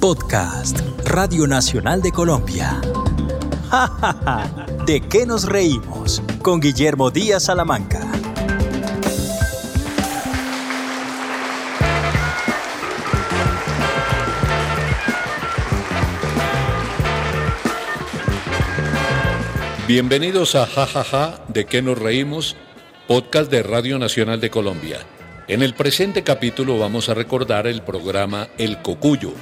Podcast, Radio Nacional de Colombia. ¡Ja, ja, ja! ¿De qué nos reímos? Con Guillermo Díaz Salamanca. Bienvenidos a Jajaja, ¿de qué nos reímos? Podcast de Radio Nacional de Colombia. En el presente capítulo vamos a recordar el programa El Cocuyo.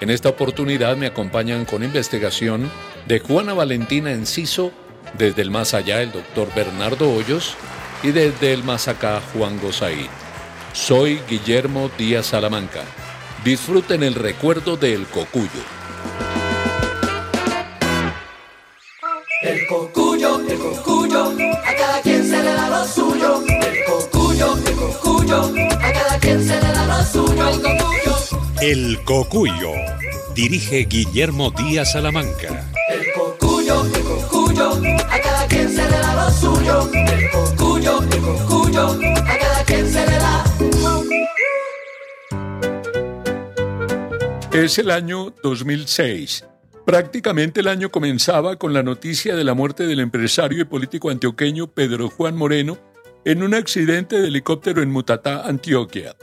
En esta oportunidad me acompañan con investigación de Juana Valentina Enciso, desde el más allá el doctor Bernardo Hoyos y desde el más acá Juan Gozaín. Soy Guillermo Díaz Salamanca. Disfruten el recuerdo del Cocuyo. El cocuyo, El Cocuyo. Dirige Guillermo Díaz Salamanca. el cocuyo, el cocuyo, a cada quien se le da lo suyo. El cocuyo, el cocuyo, a cada quien se le da. Es el año 2006. Prácticamente el año comenzaba con la noticia de la muerte del empresario y político antioqueño Pedro Juan Moreno en un accidente de helicóptero en Mutatá, Antioquia.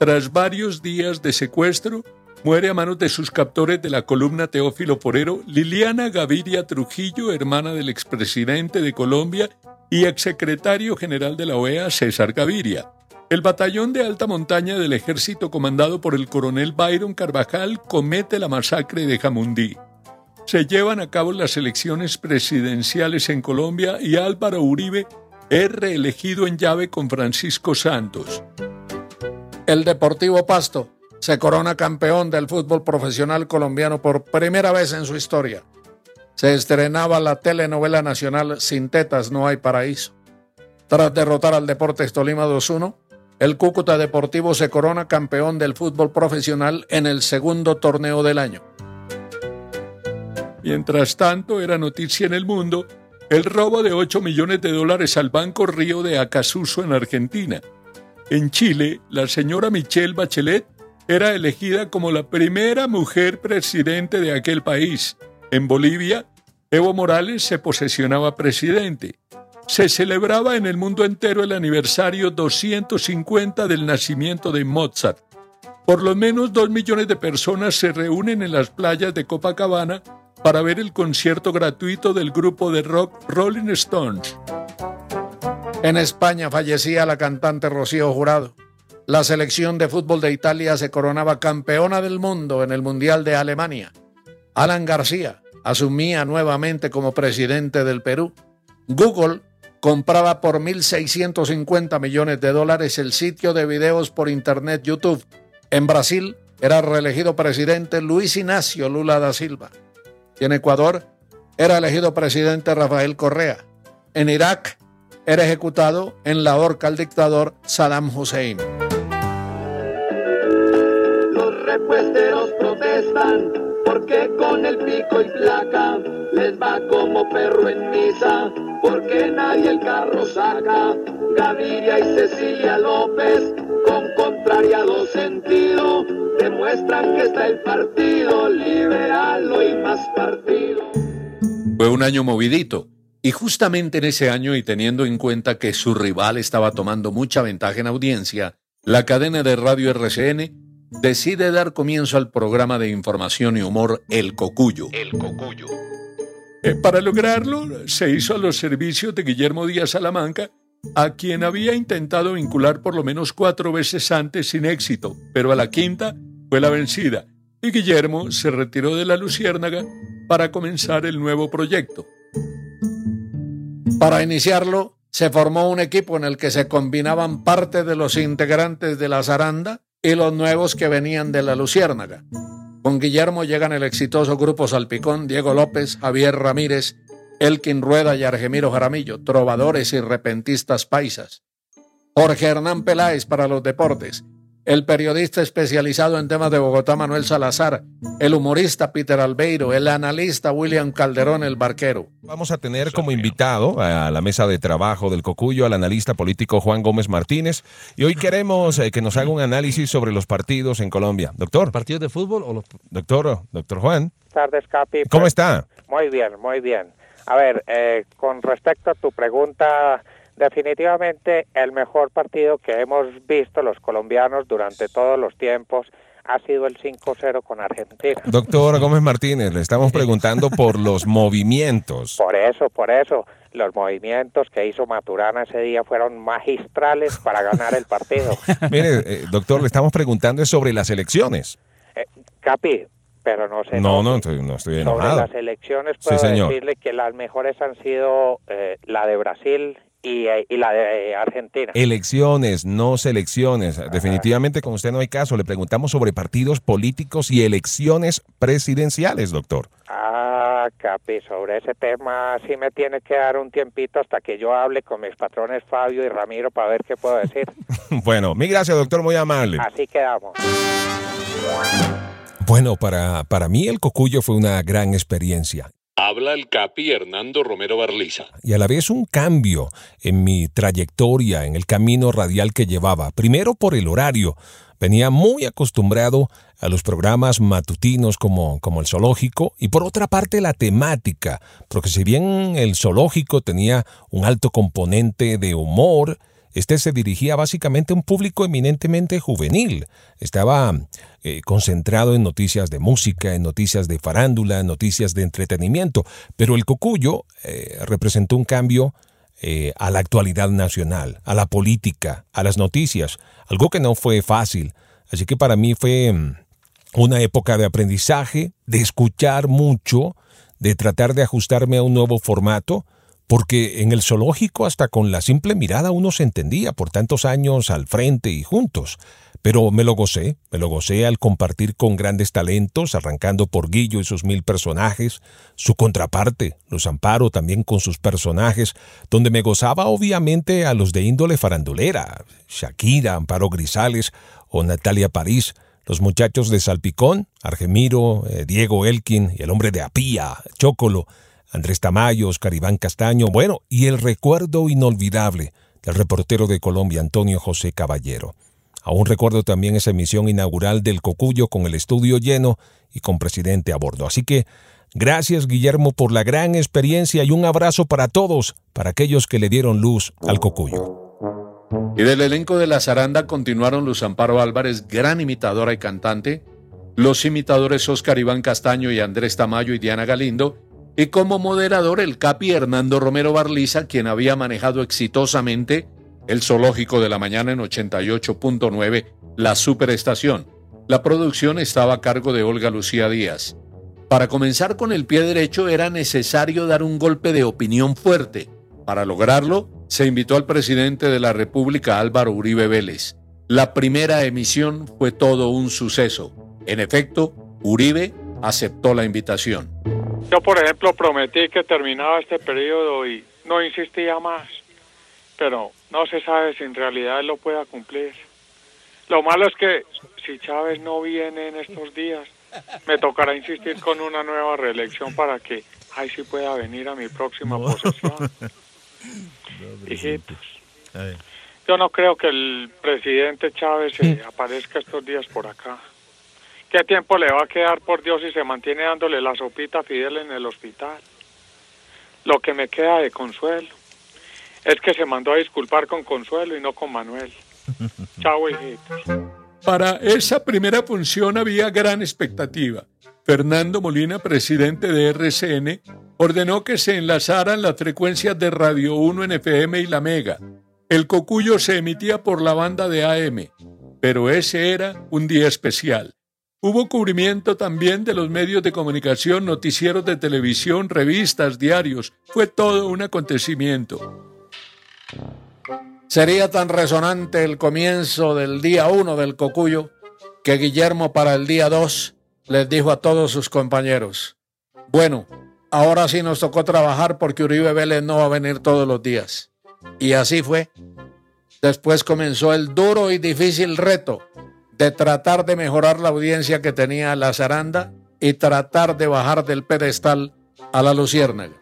Tras varios días de secuestro, muere a manos de sus captores de la columna Teófilo Forero Liliana Gaviria Trujillo, hermana del expresidente de Colombia y exsecretario general de la OEA César Gaviria. El batallón de alta montaña del ejército comandado por el coronel Byron Carvajal comete la masacre de Jamundí. Se llevan a cabo las elecciones presidenciales en Colombia y Álvaro Uribe es reelegido en llave con Francisco Santos. El Deportivo Pasto se corona campeón del fútbol profesional colombiano por primera vez en su historia. Se estrenaba la telenovela nacional Sin tetas no hay paraíso. Tras derrotar al Deportes Tolima 2-1, el Cúcuta Deportivo se corona campeón del fútbol profesional en el segundo torneo del año. Mientras tanto, era noticia en el mundo el robo de 8 millones de dólares al Banco Río de Acasuso en Argentina. En Chile, la señora Michelle Bachelet era elegida como la primera mujer presidente de aquel país. En Bolivia, Evo Morales se posesionaba presidente. Se celebraba en el mundo entero el aniversario 250 del nacimiento de Mozart. Por lo menos dos millones de personas se reúnen en las playas de Copacabana para ver el concierto gratuito del grupo de rock Rolling Stones. En España fallecía la cantante Rocío Jurado. La selección de fútbol de Italia se coronaba campeona del mundo en el Mundial de Alemania. Alan García asumía nuevamente como presidente del Perú. Google compraba por 1.650 millones de dólares el sitio de videos por internet YouTube. En Brasil era reelegido presidente Luis Ignacio Lula da Silva. Y en Ecuador era elegido presidente Rafael Correa. En Irak era ejecutado en la horca el dictador Saddam Hussein. Los repuesteros protestan porque con el pico y placa les va como perro en misa porque nadie el carro saca. Gaviria y Cecilia López con contrariado sentido demuestran que está el partido liberal hoy más partido. Fue un año movidito. Y justamente en ese año, y teniendo en cuenta que su rival estaba tomando mucha ventaja en audiencia, la cadena de radio RCN decide dar comienzo al programa de información y humor El Cocuyo. El Cocuyo. Eh, para lograrlo, se hizo a los servicios de Guillermo Díaz Salamanca, a quien había intentado vincular por lo menos cuatro veces antes sin éxito, pero a la quinta fue la vencida, y Guillermo se retiró de la Luciérnaga para comenzar el nuevo proyecto. Para iniciarlo, se formó un equipo en el que se combinaban parte de los integrantes de la Zaranda y los nuevos que venían de la Luciérnaga. Con Guillermo llegan el exitoso grupo Salpicón, Diego López, Javier Ramírez, Elkin Rueda y Argemiro Jaramillo, trovadores y repentistas paisas. Jorge Hernán Peláez para los deportes, el periodista especializado en temas de Bogotá Manuel Salazar, el humorista Peter Albeiro, el analista William Calderón el Barquero. Vamos a tener como invitado a la mesa de trabajo del Cocuyo al analista político Juan Gómez Martínez y hoy queremos eh, que nos haga un análisis sobre los partidos en Colombia. Doctor. ¿Partidos de fútbol o los... Doctor, doctor Juan. Buenas tardes, Capi. ¿Cómo está? Muy bien, muy bien. A ver, eh, con respecto a tu pregunta Definitivamente el mejor partido que hemos visto los colombianos durante todos los tiempos ha sido el 5-0 con Argentina. Doctor Gómez Martínez, le estamos preguntando por los movimientos. Por eso, por eso. Los movimientos que hizo Maturana ese día fueron magistrales para ganar el partido. Mire, eh, doctor, le estamos preguntando sobre las elecciones. Eh, Capi, pero no sé. No, no, estoy, no estoy enojado. Sobre las elecciones puedo decirle que las mejores han sido eh, la de Brasil eh, y, la de Argentina. Elecciones, no selecciones. Definitivamente con usted no hay caso. Le preguntamos sobre partidos políticos y elecciones presidenciales, doctor. Ah, Capi, sobre ese tema sí me tiene que dar un tiempito hasta que yo hable con mis patrones Fabio y Ramiro para ver qué puedo decir. bueno, mi gracias, doctor, muy amable. Así quedamos. Bueno, para, para mí el cocuyo fue una gran experiencia. Habla el Capi Hernando Romero Barliza. Y a la vez un cambio en mi trayectoria, en el camino radial que llevaba. Primero por el horario. Venía muy acostumbrado a los programas matutinos como, como el zoológico y por otra parte la temática, porque si bien el zoológico tenía un alto componente de humor, este se dirigía básicamente a un público eminentemente juvenil. Estaba eh, concentrado en noticias de música, en noticias de farándula, en noticias de entretenimiento. Pero el Cocuyo eh, representó un cambio eh, a la actualidad nacional, a la política, a las noticias, algo que no fue fácil. Así que para mí fue mm, una época de aprendizaje, de escuchar mucho, de tratar de ajustarme a un nuevo formato, porque en el zoológico hasta con la simple mirada uno se entendía por tantos años al frente y juntos. Pero me lo gocé, me lo gocé al compartir con grandes talentos, arrancando por Guillo y sus mil personajes, su contraparte, Los Amparo también con sus personajes, donde me gozaba obviamente a los de índole farandulera, Shakira, Amparo Grisales o Natalia París, los muchachos de Salpicón, Argemiro, eh, Diego Elkin y el hombre de Apía, Chocolo, Andrés Tamayo, Oscar Iván Castaño, bueno, y el recuerdo inolvidable del reportero de Colombia, Antonio José Caballero. Aún recuerdo también esa emisión inaugural del Cocuyo con el estudio lleno y con presidente a bordo. Así que gracias Guillermo por la gran experiencia y un abrazo para todos, para aquellos que le dieron luz al Cocuyo. Y del elenco de La Zaranda continuaron Luz Amparo Álvarez, gran imitadora y cantante, los imitadores Oscar Iván Castaño y Andrés Tamayo y Diana Galindo, y como moderador el capi Hernando Romero Barliza, quien había manejado exitosamente el zoológico de la mañana en 88.9, la superestación. La producción estaba a cargo de Olga Lucía Díaz. Para comenzar con el pie derecho era necesario dar un golpe de opinión fuerte. Para lograrlo, se invitó al presidente de la República Álvaro Uribe Vélez. La primera emisión fue todo un suceso. En efecto, Uribe aceptó la invitación. Yo, por ejemplo, prometí que terminaba este periodo y no insistía más, pero no se sabe si en realidad lo pueda cumplir. Lo malo es que si Chávez no viene en estos días, me tocará insistir con una nueva reelección para que ahí sí pueda venir a mi próxima posesión. Hijitos, yo no creo que el presidente Chávez se aparezca estos días por acá. ¿Qué tiempo le va a quedar por Dios si se mantiene dándole la sopita a Fidel en el hospital? Lo que me queda de consuelo es que se mandó a disculpar con Consuelo y no con Manuel. Chao, hijitos. Para esa primera función había gran expectativa. Fernando Molina, presidente de RCN, ordenó que se enlazaran las frecuencias de Radio 1 en FM y la Mega. El cocuyo se emitía por la banda de AM, pero ese era un día especial. Hubo cubrimiento también de los medios de comunicación, noticieros de televisión, revistas, diarios. Fue todo un acontecimiento. Sería tan resonante el comienzo del día 1 del Cocuyo que Guillermo para el día 2 les dijo a todos sus compañeros, bueno, ahora sí nos tocó trabajar porque Uribe Vélez no va a venir todos los días. Y así fue. Después comenzó el duro y difícil reto de tratar de mejorar la audiencia que tenía la zaranda y tratar de bajar del pedestal a la luciérnaga.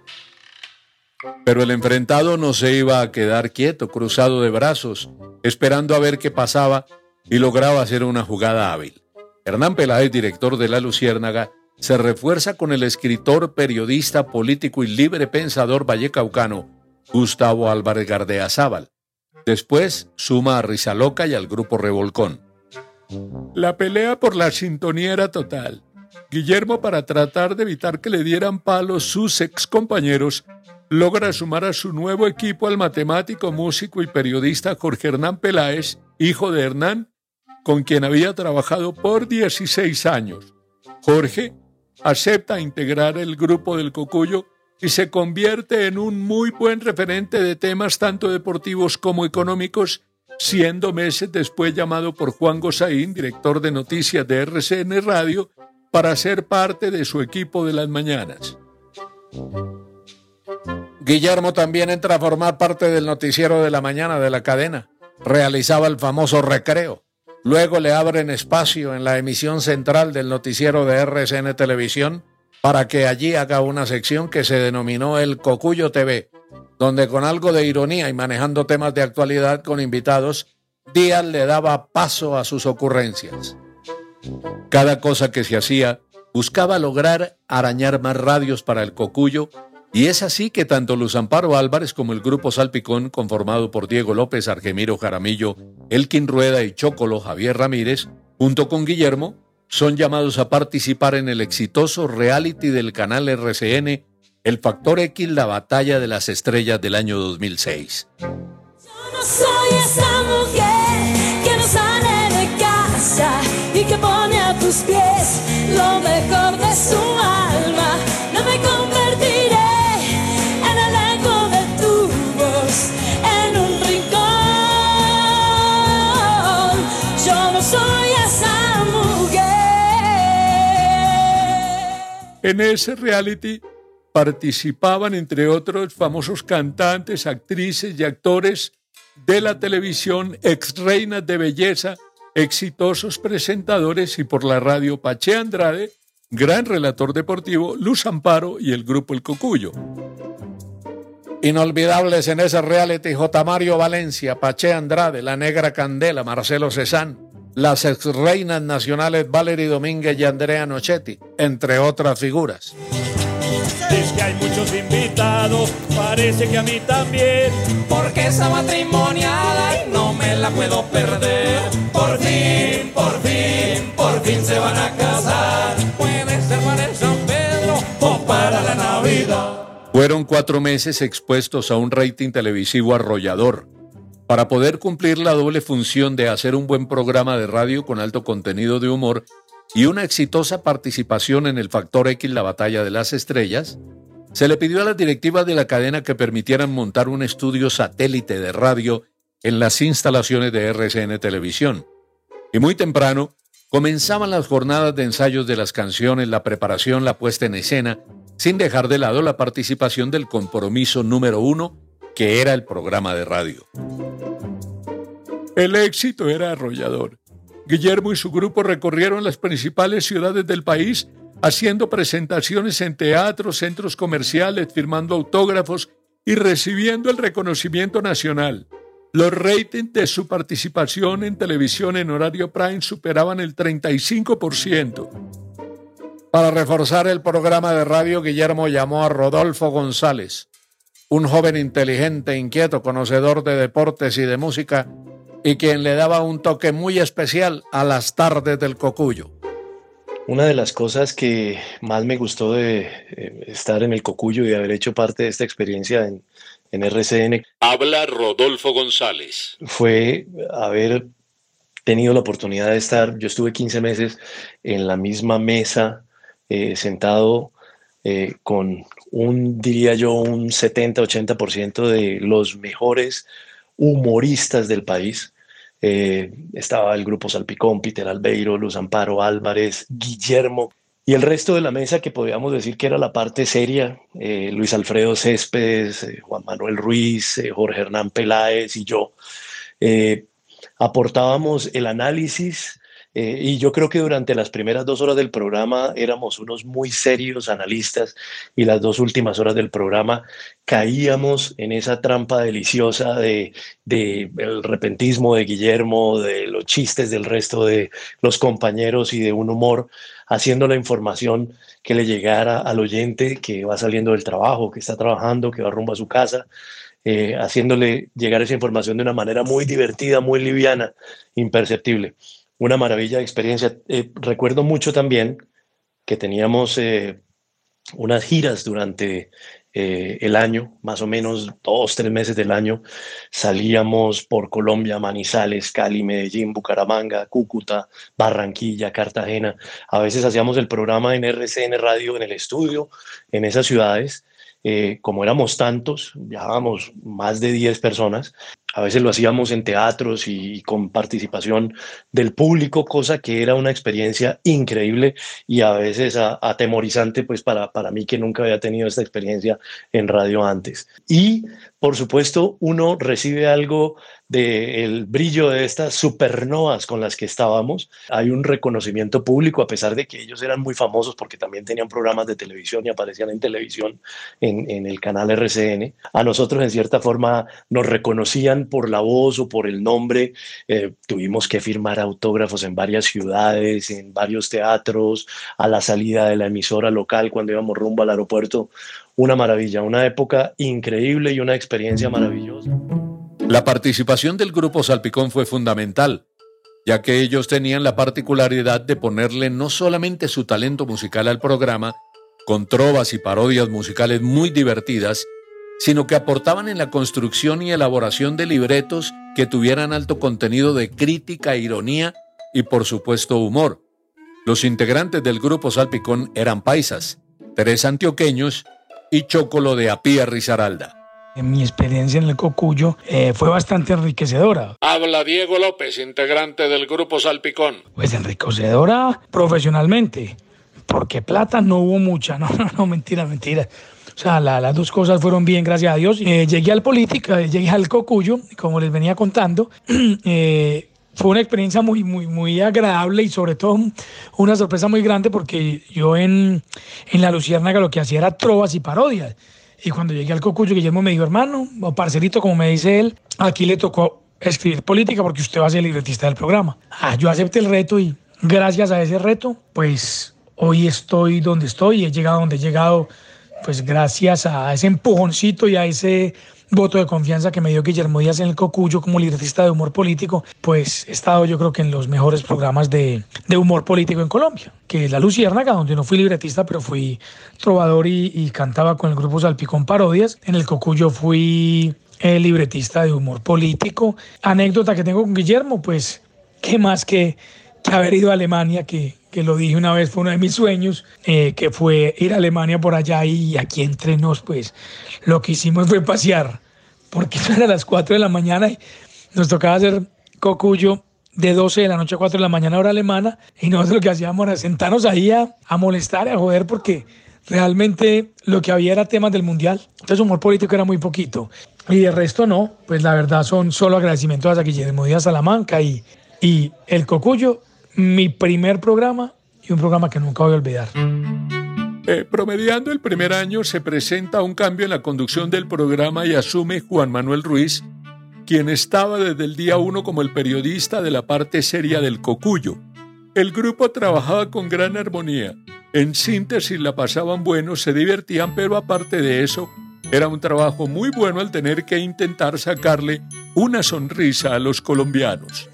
Pero el enfrentado no se iba a quedar quieto, cruzado de brazos, esperando a ver qué pasaba y lograba hacer una jugada hábil. Hernán Peláez, director de La Luciérnaga, se refuerza con el escritor, periodista, político y libre pensador vallecaucano Gustavo Álvarez Gardea Zaval. Después suma a Rizaloca y al grupo Revolcón. La pelea por la sintonía era total. Guillermo, para tratar de evitar que le dieran palos sus ex compañeros, logra sumar a su nuevo equipo al matemático, músico y periodista Jorge Hernán Peláez, hijo de Hernán, con quien había trabajado por 16 años. Jorge acepta integrar el grupo del Cocuyo y se convierte en un muy buen referente de temas tanto deportivos como económicos, siendo meses después llamado por Juan Gosaín, director de noticias de RCN Radio, para ser parte de su equipo de las mañanas. Guillermo también entra a formar parte del noticiero de la mañana de la cadena. Realizaba el famoso recreo. Luego le abren espacio en la emisión central del noticiero de RCN Televisión para que allí haga una sección que se denominó el Cocuyo TV, donde con algo de ironía y manejando temas de actualidad con invitados, Díaz le daba paso a sus ocurrencias. Cada cosa que se hacía buscaba lograr arañar más radios para el Cocuyo y es así que tanto Luz Amparo Álvarez como el grupo Salpicón, conformado por Diego López, Argemiro Jaramillo, Elkin Rueda y Chocolo Javier Ramírez, junto con Guillermo, son llamados a participar en el exitoso reality del canal RCN, El Factor X, la batalla de las estrellas del año 2006. Yo no soy esa mujer que no sale de casa y que pone a tus pies lo mejor de su alma. No me En ese reality participaban, entre otros, famosos cantantes, actrices y actores de la televisión, ex reinas de belleza, exitosos presentadores y por la radio Pache Andrade, gran relator deportivo, Luz Amparo y el grupo El Cocuyo. Inolvidables en ese reality J. Mario Valencia, Pache Andrade, La Negra Candela, Marcelo Cezán, las ex reinas nacionales Valery Domínguez y Andrea Nochetti, entre otras figuras. Es que hay muchos invitados, parece que a mí también. Porque esa matrimoniada y no me la puedo perder. Por fin, por fin, por fin se van a casar. Puede ser para el San Pedro o para la Navidad. Fueron cuatro meses expuestos a un rating televisivo arrollador para poder cumplir la doble función de hacer un buen programa de radio con alto contenido de humor y una exitosa participación en el Factor X La Batalla de las Estrellas, se le pidió a las directivas de la cadena que permitieran montar un estudio satélite de radio en las instalaciones de RCN Televisión. Y muy temprano comenzaban las jornadas de ensayos de las canciones, la preparación, la puesta en escena, sin dejar de lado la participación del compromiso número uno que era el programa de radio. El éxito era arrollador. Guillermo y su grupo recorrieron las principales ciudades del país haciendo presentaciones en teatros, centros comerciales, firmando autógrafos y recibiendo el reconocimiento nacional. Los ratings de su participación en televisión en horario prime superaban el 35%. Para reforzar el programa de radio, Guillermo llamó a Rodolfo González, un joven inteligente, inquieto, conocedor de deportes y de música, y quien le daba un toque muy especial a las tardes del cocuyo. Una de las cosas que más me gustó de eh, estar en el cocuyo y haber hecho parte de esta experiencia en, en RCN. Habla Rodolfo González. Fue haber tenido la oportunidad de estar, yo estuve 15 meses en la misma mesa, eh, sentado eh, con un, diría yo, un 70-80% de los mejores humoristas del país. Eh, estaba el grupo Salpicón, Peter Albeiro, Luz Amparo Álvarez, Guillermo y el resto de la mesa que podríamos decir que era la parte seria, eh, Luis Alfredo Céspedes, eh, Juan Manuel Ruiz, Jorge Hernán Peláez y yo, aportábamos el análisis Eh, y yo creo que durante las primeras dos horas del programa éramos unos muy serios analistas y las dos últimas horas del programa caíamos en esa trampa deliciosa de, de el repentismo de Guillermo, de los chistes del resto de los compañeros y de un humor haciendo la información que le llegara al oyente que va saliendo del trabajo, que está trabajando, que va rumbo a su casa, eh, haciéndole llegar esa información de una manera muy divertida, muy liviana, imperceptible. Una maravilla de experiencia. Eh, recuerdo mucho también que teníamos eh, unas giras durante eh, el año, más o menos dos, tres meses del año, salíamos por Colombia, Manizales, Cali, Medellín, Bucaramanga, Cúcuta, Barranquilla, Cartagena. A veces hacíamos el programa en RCN Radio en el estudio, en esas ciudades. Como éramos tantos, viajábamos más de 10 personas, a veces lo hacíamos en teatros y, con participación del público, cosa que era una experiencia increíble y a veces atemorizante pues para, para mí que nunca había tenido esta experiencia en radio antes. Y por supuesto uno recibe algo del brillo de estas supernovas con las que estábamos. Hay un reconocimiento público, a pesar de que ellos eran muy famosos porque también tenían programas de televisión y aparecían en televisión en, en el canal RCN. A nosotros en cierta forma nos reconocían por la voz o por el nombre. Eh, tuvimos que firmar autógrafos en varias ciudades, en varios teatros, a la salida de la emisora local cuando íbamos rumbo al aeropuerto. Una maravilla, una época increíble y una experiencia maravillosa. La participación del grupo Salpicón fue fundamental, ya que ellos tenían la particularidad de ponerle no solamente su talento musical al programa, con trovas y parodias musicales muy divertidas, sino que aportaban en la construcción y elaboración de libretos que tuvieran alto contenido de crítica, ironía y por supuesto humor. Los integrantes del grupo Salpicón eran paisas, tres antioqueños y Chocolo de Apía Rizaralda. Mi experiencia en el Cocuyo eh, fue bastante enriquecedora. Habla Diego López, integrante del grupo Salpicón. Pues enriquecedora profesionalmente, porque plata no hubo mucha, no, no, no, mentira, mentira. O sea, las dos cosas fueron bien, gracias a Dios. Eh, llegué al política, llegué al Cocuyo, como les venía contando. Eh, fue una experiencia muy, muy, muy agradable y sobre todo una sorpresa muy grande porque yo en, en La Luciérnaga lo que hacía era trovas y parodias. Y cuando llegué al Cocuyo, Guillermo me dijo, hermano, o parcerito, como me dice él, aquí le tocó escribir política porque usted va a ser libretista del programa. Ah, yo acepté el reto y gracias a ese reto, pues hoy estoy donde estoy he llegado donde he llegado pues gracias a ese empujoncito y a ese voto de confianza que me dio Guillermo Díaz en el Cocuyo como libretista de humor político, pues he estado yo creo que en los mejores programas de, de humor político en Colombia, que es La Luciérnaga, donde no fui libretista, pero fui trovador y, cantaba con el grupo Salpicón Parodias. En el Cocuyo fui eh, libretista de humor político. Anécdota que tengo con Guillermo, pues, ¿qué más que, que haber ido a Alemania, que, que lo dije una vez, fue uno de mis sueños, eh, que fue ir a Alemania por allá y aquí entre nos, pues lo que hicimos fue pasear, porque eso era a las 4 de la mañana y nos tocaba hacer cocuyo de 12 de la noche a 4 de la mañana hora alemana y nosotros lo que hacíamos era sentarnos ahí a, a molestar, a joder, porque realmente lo que había era temas del mundial, entonces humor político era muy poquito. Y de resto no, pues la verdad son solo agradecimientos a Guillermo Díaz Salamanca y, y el Cocuyo mi primer programa y un programa que nunca voy a olvidar. Eh, promediando el primer año se presenta un cambio en la conducción del programa y asume Juan Manuel Ruiz, quien estaba desde el día uno como el periodista de la parte seria del Cocuyo. El grupo trabajaba con gran armonía. En síntesis la pasaban bueno, se divertían, pero aparte de eso, era un trabajo muy bueno al tener que intentar sacarle una sonrisa a los colombianos.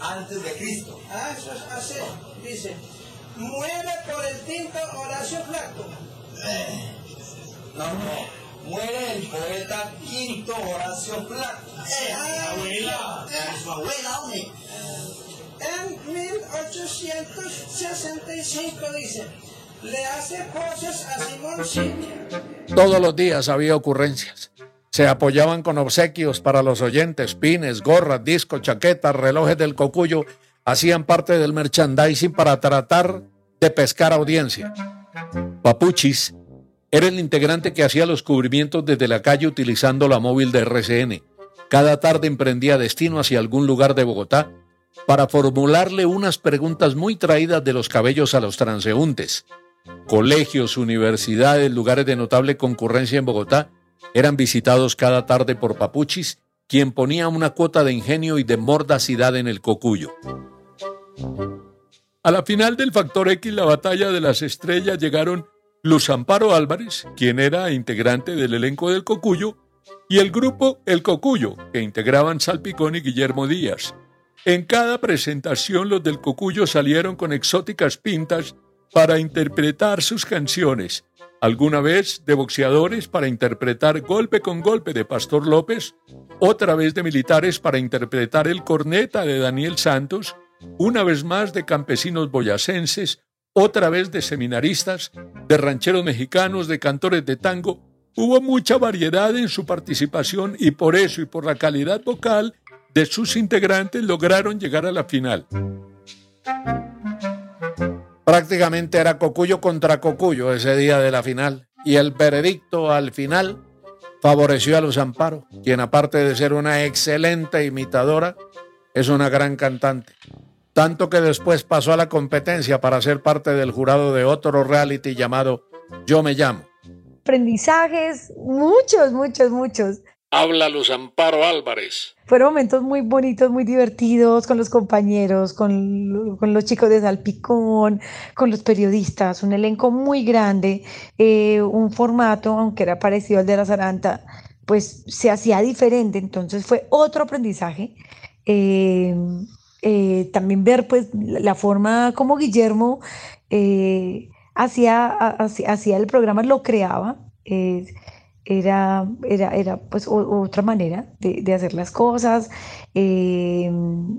Antes de Cristo. Ah, eso es así. Dice, muere por el tinto Horacio Flaco. Eh, no, no. Muere el poeta Quinto Horacio Flaco. Eh, abuela. Eh, su abuela, hombre. En 1865 dice, le hace poses a Simón. Todos los días había ocurrencias. Se apoyaban con obsequios para los oyentes, pines, gorras, discos, chaquetas, relojes del cocuyo, hacían parte del merchandising para tratar de pescar audiencia. Papuchis, Era el integrante que hacía los cubrimientos desde la calle utilizando la móvil de RCN. Cada tarde emprendía destino hacia algún lugar de Bogotá para formularle unas preguntas muy traídas de los cabellos a los transeúntes. Colegios, universidades, lugares de notable concurrencia en Bogotá eran visitados cada tarde por Papuchis, quien ponía una cuota de ingenio y de mordacidad en el cocuyo. A la final del Factor X, la batalla de las estrellas, llegaron Luz Amparo Álvarez, quien era integrante del elenco del Cocuyo, y el grupo El Cocuyo, que integraban Salpicón y Guillermo Díaz. En cada presentación los del Cocuyo salieron con exóticas pintas para interpretar sus canciones, alguna vez de boxeadores para interpretar Golpe con Golpe de Pastor López, otra vez de militares para interpretar El Corneta de Daniel Santos, una vez más de campesinos boyacenses, otra vez de seminaristas, de rancheros mexicanos, de cantores de tango. Hubo mucha variedad en su participación y por eso y por la calidad vocal de sus integrantes lograron llegar a la final. Prácticamente era Cocuyo contra Cocuyo ese día de la final y el veredicto al final favoreció a Luz Amparo, quien aparte de ser una excelente imitadora, es una gran cantante. Tanto que después pasó a la competencia para ser parte del jurado de otro reality llamado Yo me llamo. Aprendizajes, muchos, muchos, muchos. Habla Luz Amparo Álvarez. Fueron momentos muy bonitos, muy divertidos con los compañeros, con, con los chicos de Salpicón, con los periodistas, un elenco muy grande, eh, un formato, aunque era parecido al de la Zaranta, pues se hacía diferente, entonces fue otro aprendizaje. Eh, eh, también ver pues la forma como Guillermo hacía, hacía, el programa, lo creaba era, era, era pues otra manera de, de, hacer las cosas eh,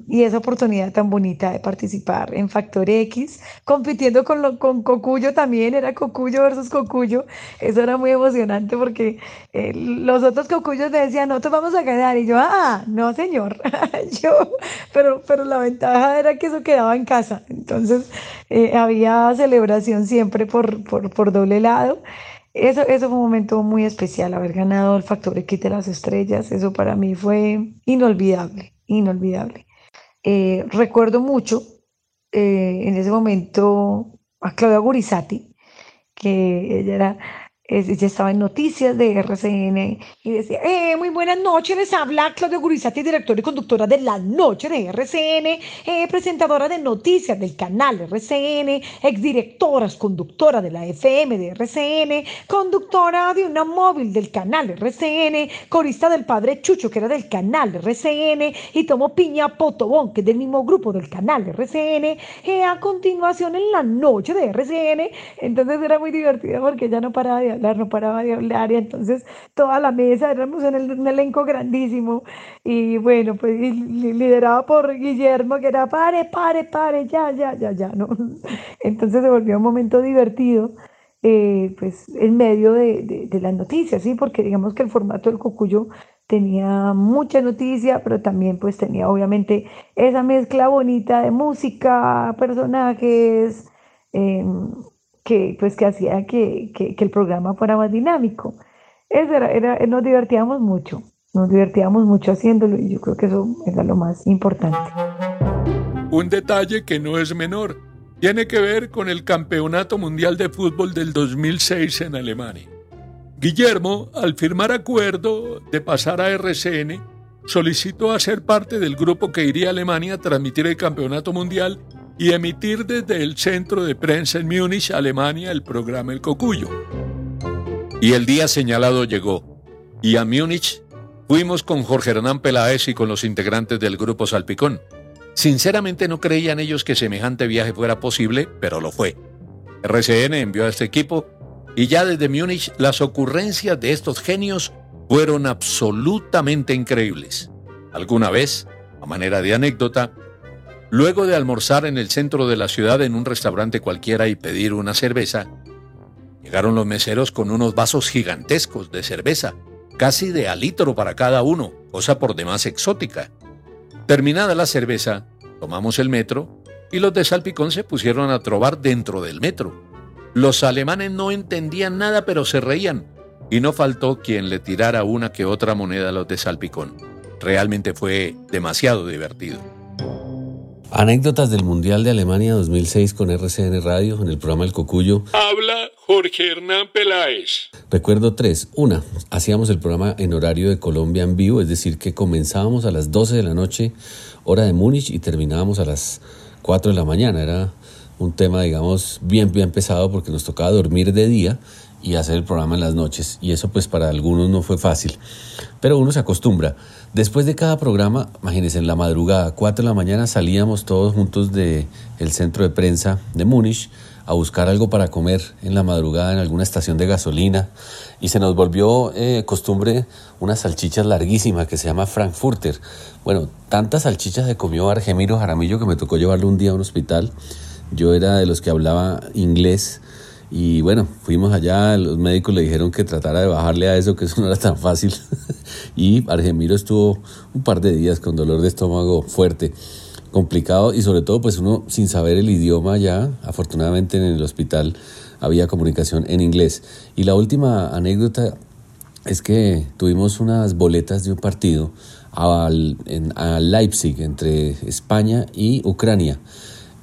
y esa oportunidad tan bonita de participar en Factor X, compitiendo con, lo, con Cocuyo también, era Cocuyo versus Cocuyo, eso era muy emocionante porque eh, los otros Cocuyos me decían, no te vamos a ganar y yo, ah, no señor, pero, pero la ventaja era que eso quedaba en casa, entonces eh, había celebración siempre por, por, por doble lado. Eso, eso fue un momento muy especial, haber ganado el Factor X de las Estrellas, eso para mí fue inolvidable, inolvidable. Eh, recuerdo mucho eh, en ese momento a Claudia Gurizati, que ella era ella estaba en noticias de RCN y decía, eh, muy buenas noches, les habla Claudia Gurizati, directora y conductora de La Noche de RCN, eh, presentadora de noticias del canal RCN, exdirectora, conductora de la FM de RCN, conductora de una móvil del canal RCN, corista del padre Chucho, que era del canal RCN, y Tomo Piña Potobón, que es del mismo grupo del canal RCN, eh, a continuación en La Noche de RCN, entonces era muy divertido porque ya no paraba de no paraba de hablar y entonces toda la mesa, éramos en el, un elenco grandísimo y bueno, pues liderado por Guillermo, que era pare, pare, pare, ya, ya, ya, ya, ¿no? Entonces se volvió un momento divertido. Eh, pues en medio de, de, las noticias, ¿sí? Porque digamos que el formato del Cocuyo tenía mucha noticia, pero también pues tenía obviamente esa mezcla bonita de música, personajes, eh, que, pues, que hacía que, que, el programa fuera más dinámico. Eso era, era, nos divertíamos mucho, nos divertíamos mucho haciéndolo y yo creo que eso era lo más importante. Un detalle que no es menor tiene que ver con el Campeonato Mundial de Fútbol del 2006 en Alemania. Guillermo, al firmar acuerdo de pasar a RCN, solicitó hacer parte del grupo que iría a Alemania a transmitir el Campeonato Mundial y emitir desde el centro de prensa en Múnich, Alemania, el programa El Cocuyo. Y el día señalado llegó, y a Múnich fuimos con Jorge Hernán Peláez y con los integrantes del grupo Salpicón. Sinceramente no creían ellos que semejante viaje fuera posible, pero lo fue. RCN envió a este equipo y ya desde Múnich las ocurrencias de estos genios fueron absolutamente increíbles. Alguna vez, a manera de anécdota, Luego de almorzar en el centro de la ciudad en un restaurante cualquiera y pedir una cerveza, llegaron los meseros con unos vasos gigantescos de cerveza, casi de a litro para cada uno, cosa por demás exótica. Terminada la cerveza, tomamos el metro y los de Salpicón se pusieron a trobar dentro del metro. Los alemanes no entendían nada, pero se reían. Y no faltó quien le tirara una que otra moneda a los de Salpicón. Realmente fue demasiado divertido. Anécdotas del Mundial de Alemania 2006 con RCN Radio en el programa El Cocuyo. Habla Jorge Hernán Peláez. Recuerdo tres. Una, hacíamos el programa en horario de Colombia en vivo, es decir, que comenzábamos a las 12 de la noche, hora de Múnich, y terminábamos a las 4 de la mañana. Era un tema, digamos, bien, bien pesado porque nos tocaba dormir de día y hacer el programa en las noches. Y eso pues para algunos no fue fácil. Pero uno se acostumbra. Después de cada programa, imagínense, en la madrugada, 4 de la mañana, salíamos todos juntos del el centro de prensa de Múnich a buscar algo para comer en la madrugada en alguna estación de gasolina y se nos volvió eh, costumbre unas salchichas larguísimas que se llama Frankfurter. Bueno, tantas salchichas se comió Argemiro Jaramillo que me tocó llevarlo un día a un hospital. Yo era de los que hablaba inglés y bueno, fuimos allá, los médicos le dijeron que tratara de bajarle a eso, que eso no era tan fácil. y Argemiro estuvo un par de días con dolor de estómago fuerte, complicado y sobre todo pues uno sin saber el idioma ya, afortunadamente en el hospital había comunicación en inglés. Y la última anécdota es que tuvimos unas boletas de un partido al, en, a Leipzig entre España y Ucrania.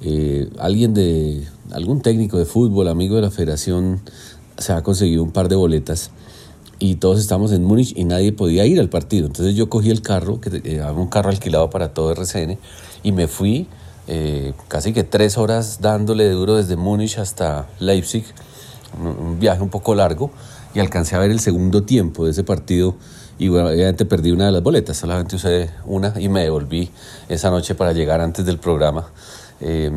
Eh, alguien de algún técnico de fútbol, amigo de la federación, se ha conseguido un par de boletas y todos estamos en Múnich y nadie podía ir al partido. Entonces yo cogí el carro, que era un carro alquilado para todo RCN, y me fui eh, casi que tres horas dándole duro desde Múnich hasta Leipzig, un viaje un poco largo, y alcancé a ver el segundo tiempo de ese partido y obviamente perdí una de las boletas, solamente usé una y me devolví esa noche para llegar antes del programa. Eh,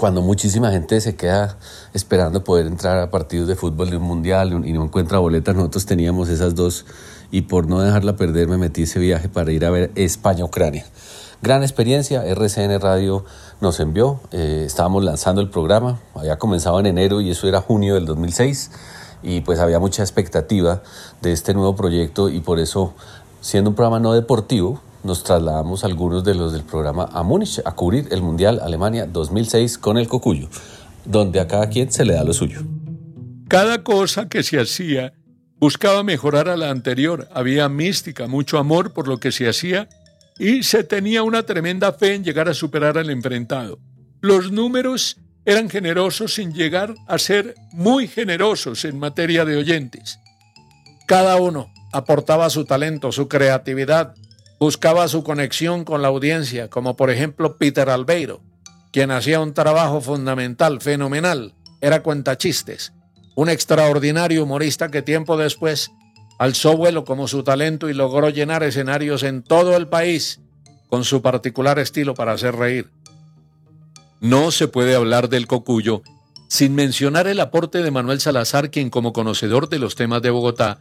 cuando muchísima gente se queda esperando poder entrar a partidos de fútbol de un mundial y no encuentra boletas, nosotros teníamos esas dos y por no dejarla perder me metí ese viaje para ir a ver España-Ucrania. Gran experiencia, RCN Radio nos envió, eh, estábamos lanzando el programa, había comenzado en enero y eso era junio del 2006 y pues había mucha expectativa de este nuevo proyecto y por eso, siendo un programa no deportivo, nos trasladamos algunos de los del programa a Múnich a cubrir el Mundial Alemania 2006 con el Cocuyo, donde a cada quien se le da lo suyo. Cada cosa que se hacía buscaba mejorar a la anterior, había mística, mucho amor por lo que se hacía y se tenía una tremenda fe en llegar a superar al enfrentado. Los números eran generosos sin llegar a ser muy generosos en materia de oyentes. Cada uno aportaba su talento, su creatividad, buscaba su conexión con la audiencia, como por ejemplo Peter Albeiro, quien hacía un trabajo fundamental, fenomenal, era cuentachistes, un extraordinario humorista que tiempo después alzó vuelo como su talento y logró llenar escenarios en todo el país con su particular estilo para hacer reír. No se puede hablar del cocuyo sin mencionar el aporte de Manuel Salazar, quien como conocedor de los temas de Bogotá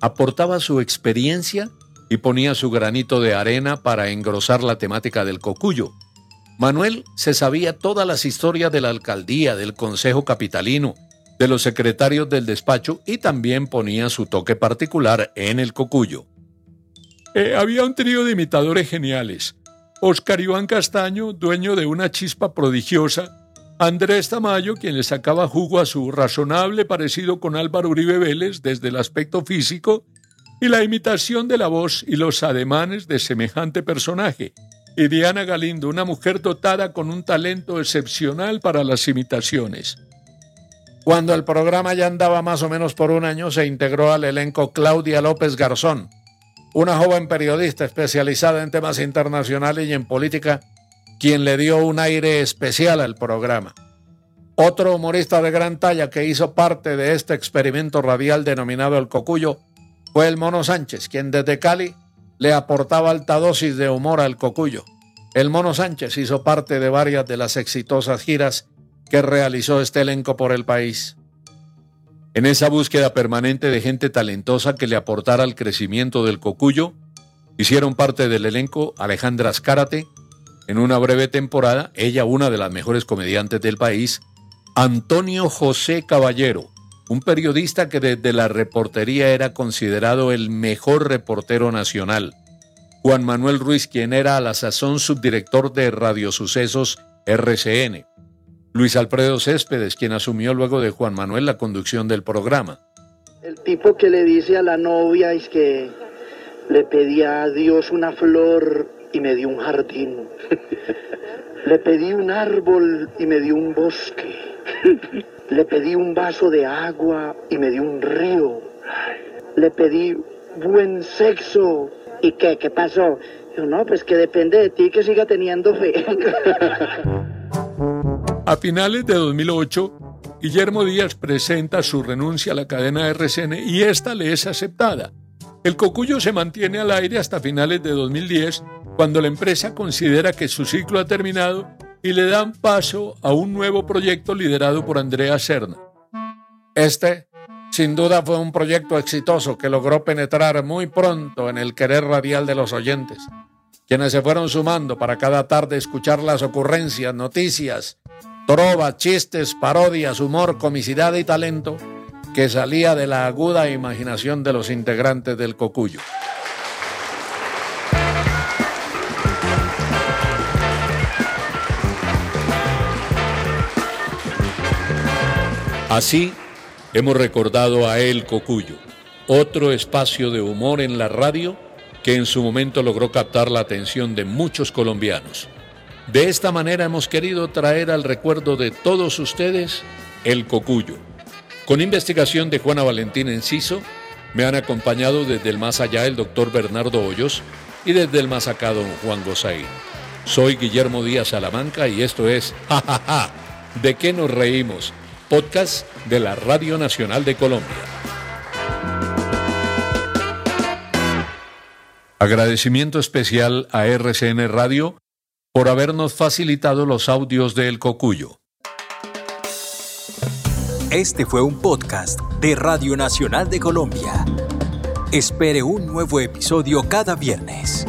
aportaba su experiencia y ponía su granito de arena para engrosar la temática del cocuyo. Manuel se sabía todas las historias de la alcaldía, del consejo capitalino, de los secretarios del despacho y también ponía su toque particular en el cocuyo. Eh, había un trío de imitadores geniales. Oscar Iván Castaño, dueño de una chispa prodigiosa, Andrés Tamayo, quien le sacaba jugo a su razonable parecido con Álvaro Uribe Vélez desde el aspecto físico y la imitación de la voz y los ademanes de semejante personaje, y Diana Galindo, una mujer dotada con un talento excepcional para las imitaciones. Cuando el programa ya andaba más o menos por un año, se integró al elenco Claudia López Garzón, una joven periodista especializada en temas internacionales y en política, quien le dio un aire especial al programa. Otro humorista de gran talla que hizo parte de este experimento radial denominado El Cocuyo fue el Mono Sánchez, quien desde Cali le aportaba alta dosis de humor al cocuyo. El Mono Sánchez hizo parte de varias de las exitosas giras que realizó este elenco por el país. En esa búsqueda permanente de gente talentosa que le aportara al crecimiento del cocuyo, hicieron parte del elenco Alejandra Azcárate, en una breve temporada, ella una de las mejores comediantes del país, Antonio José Caballero, un periodista que desde la reportería era considerado el mejor reportero nacional. Juan Manuel Ruiz, quien era a la sazón subdirector de Radiosucesos RCN. Luis Alfredo Céspedes, quien asumió luego de Juan Manuel la conducción del programa. El tipo que le dice a la novia es que le pedía a Dios una flor y me dio un jardín. Le pedí un árbol y me dio un bosque. Le pedí un vaso de agua y me dio un río. Le pedí buen sexo. ¿Y qué? ¿Qué pasó? Yo, no, pues que depende de ti que siga teniendo fe. A finales de 2008, Guillermo Díaz presenta su renuncia a la cadena RCN y esta le es aceptada. El cocuyo se mantiene al aire hasta finales de 2010, cuando la empresa considera que su ciclo ha terminado y le dan paso a un nuevo proyecto liderado por Andrea Serna. Este, sin duda, fue un proyecto exitoso que logró penetrar muy pronto en el querer radial de los oyentes, quienes se fueron sumando para cada tarde escuchar las ocurrencias, noticias, trova, chistes, parodias, humor, comicidad y talento que salía de la aguda imaginación de los integrantes del Cocuyo. Así hemos recordado a El Cocuyo, otro espacio de humor en la radio que en su momento logró captar la atención de muchos colombianos. De esta manera hemos querido traer al recuerdo de todos ustedes El Cocuyo con investigación de Juana Valentín Enciso, me han acompañado desde el más allá el doctor Bernardo Hoyos y desde el más acá don Juan Gozaín. Soy Guillermo Díaz Salamanca y esto es Ja, ja, ja, ¿De qué nos reímos? Podcast de la Radio Nacional de Colombia. Agradecimiento especial a RCN Radio por habernos facilitado los audios de El Cocuyo. Este fue un podcast de Radio Nacional de Colombia. Espere un nuevo episodio cada viernes.